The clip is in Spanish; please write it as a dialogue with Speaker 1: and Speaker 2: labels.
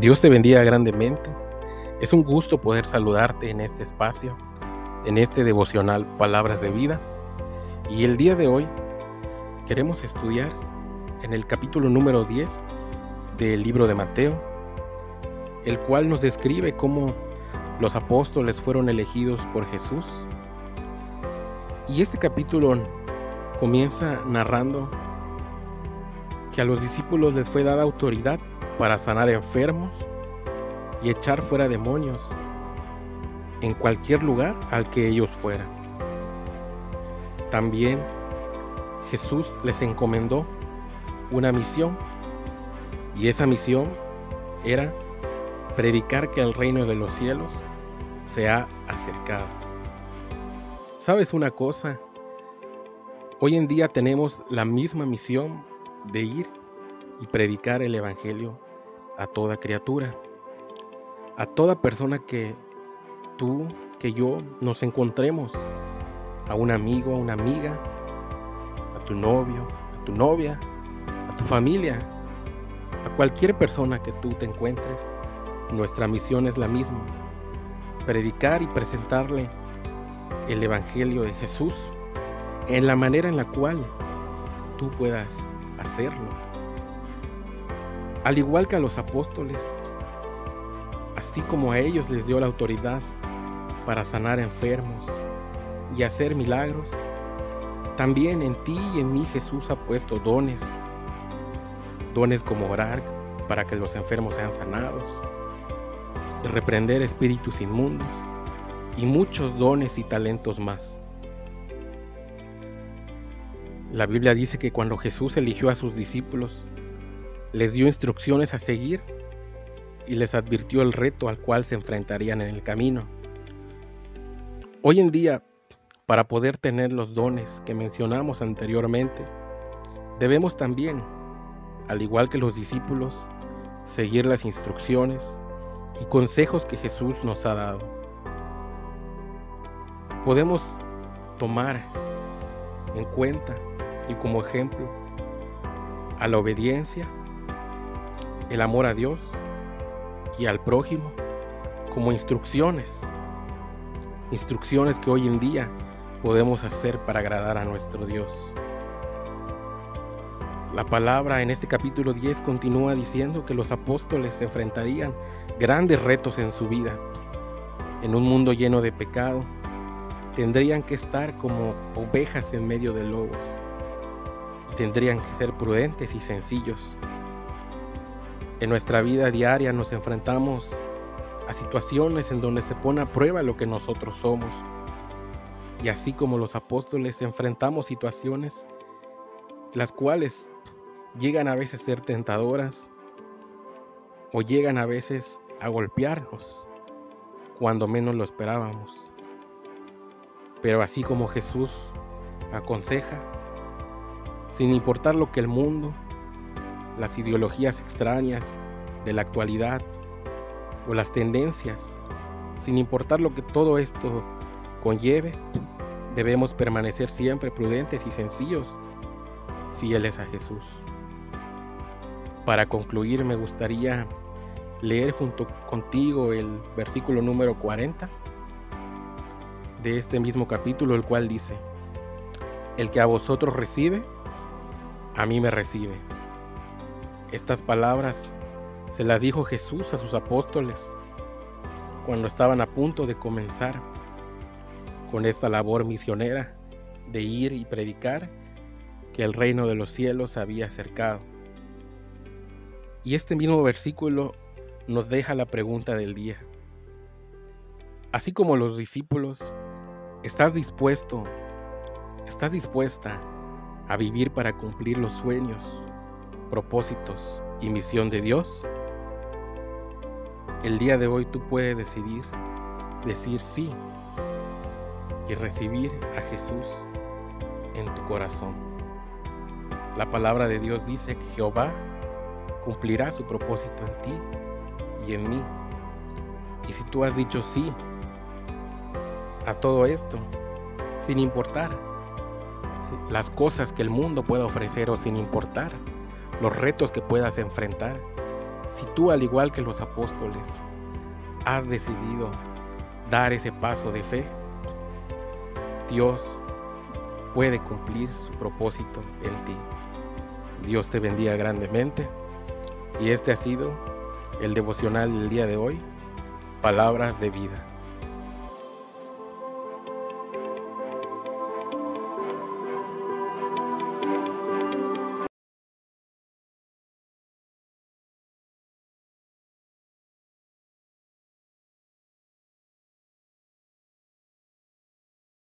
Speaker 1: Dios te bendiga grandemente. Es un gusto poder saludarte en este espacio, en este devocional Palabras de Vida. Y el día de hoy queremos estudiar en el capítulo número 10 del libro de Mateo, el cual nos describe cómo los apóstoles fueron elegidos por Jesús. Y este capítulo comienza narrando que a los discípulos les fue dada autoridad para sanar enfermos y echar fuera demonios en cualquier lugar al que ellos fueran. También Jesús les encomendó una misión y esa misión era predicar que el reino de los cielos se ha acercado. ¿Sabes una cosa? Hoy en día tenemos la misma misión de ir y predicar el Evangelio a toda criatura, a toda persona que tú, que yo nos encontremos, a un amigo, a una amiga, a tu novio, a tu novia, a tu familia, a cualquier persona que tú te encuentres, nuestra misión es la misma, predicar y presentarle el Evangelio de Jesús en la manera en la cual tú puedas hacerlo al igual que a los apóstoles, así como a ellos les dio la autoridad para sanar enfermos y hacer milagros, también en ti y en mí Jesús ha puesto dones, dones como orar para que los enfermos sean sanados, reprender espíritus inmundos y muchos dones y talentos más. La Biblia dice que cuando Jesús eligió a sus discípulos, les dio instrucciones a seguir y les advirtió el reto al cual se enfrentarían en el camino. Hoy en día, para poder tener los dones que mencionamos anteriormente, debemos también, al igual que los discípulos, seguir las instrucciones y consejos que Jesús nos ha dado. Podemos tomar en cuenta y como ejemplo a la obediencia el amor a Dios y al prójimo como instrucciones, instrucciones que hoy en día podemos hacer para agradar a nuestro Dios. La palabra en este capítulo 10 continúa diciendo que los apóstoles enfrentarían grandes retos en su vida. En un mundo lleno de pecado, tendrían que estar como ovejas en medio de lobos. Tendrían que ser prudentes y sencillos en nuestra vida diaria nos enfrentamos a situaciones en donde se pone a prueba lo que nosotros somos. Y así como los apóstoles enfrentamos situaciones las cuales llegan a veces a ser tentadoras o llegan a veces a golpearnos cuando menos lo esperábamos. Pero así como Jesús aconseja, sin importar lo que el mundo las ideologías extrañas de la actualidad o las tendencias, sin importar lo que todo esto conlleve, debemos permanecer siempre prudentes y sencillos, fieles a Jesús. Para concluir, me gustaría leer junto contigo el versículo número 40 de este mismo capítulo, el cual dice, el que a vosotros recibe, a mí me recibe estas palabras se las dijo Jesús a sus apóstoles cuando estaban a punto de comenzar con esta labor misionera de ir y predicar que el reino de los cielos había acercado. Y este mismo versículo nos deja la pregunta del día. Así como los discípulos, ¿estás dispuesto, estás dispuesta a vivir para cumplir los sueños propósitos y misión de Dios, el día de hoy tú puedes decidir decir sí y recibir a Jesús en tu corazón. La palabra de Dios dice que Jehová cumplirá su propósito en ti y en mí. Y si tú has dicho sí a todo esto, sin importar las cosas que el mundo pueda ofrecer o sin importar los retos que puedas enfrentar, Si tú, al igual que los apóstoles, has decidido dar ese paso de fe, Dios puede cumplir su propósito en ti. Dios te bendiga grandemente. Y este ha sido el devocional del día de hoy, palabras de vida.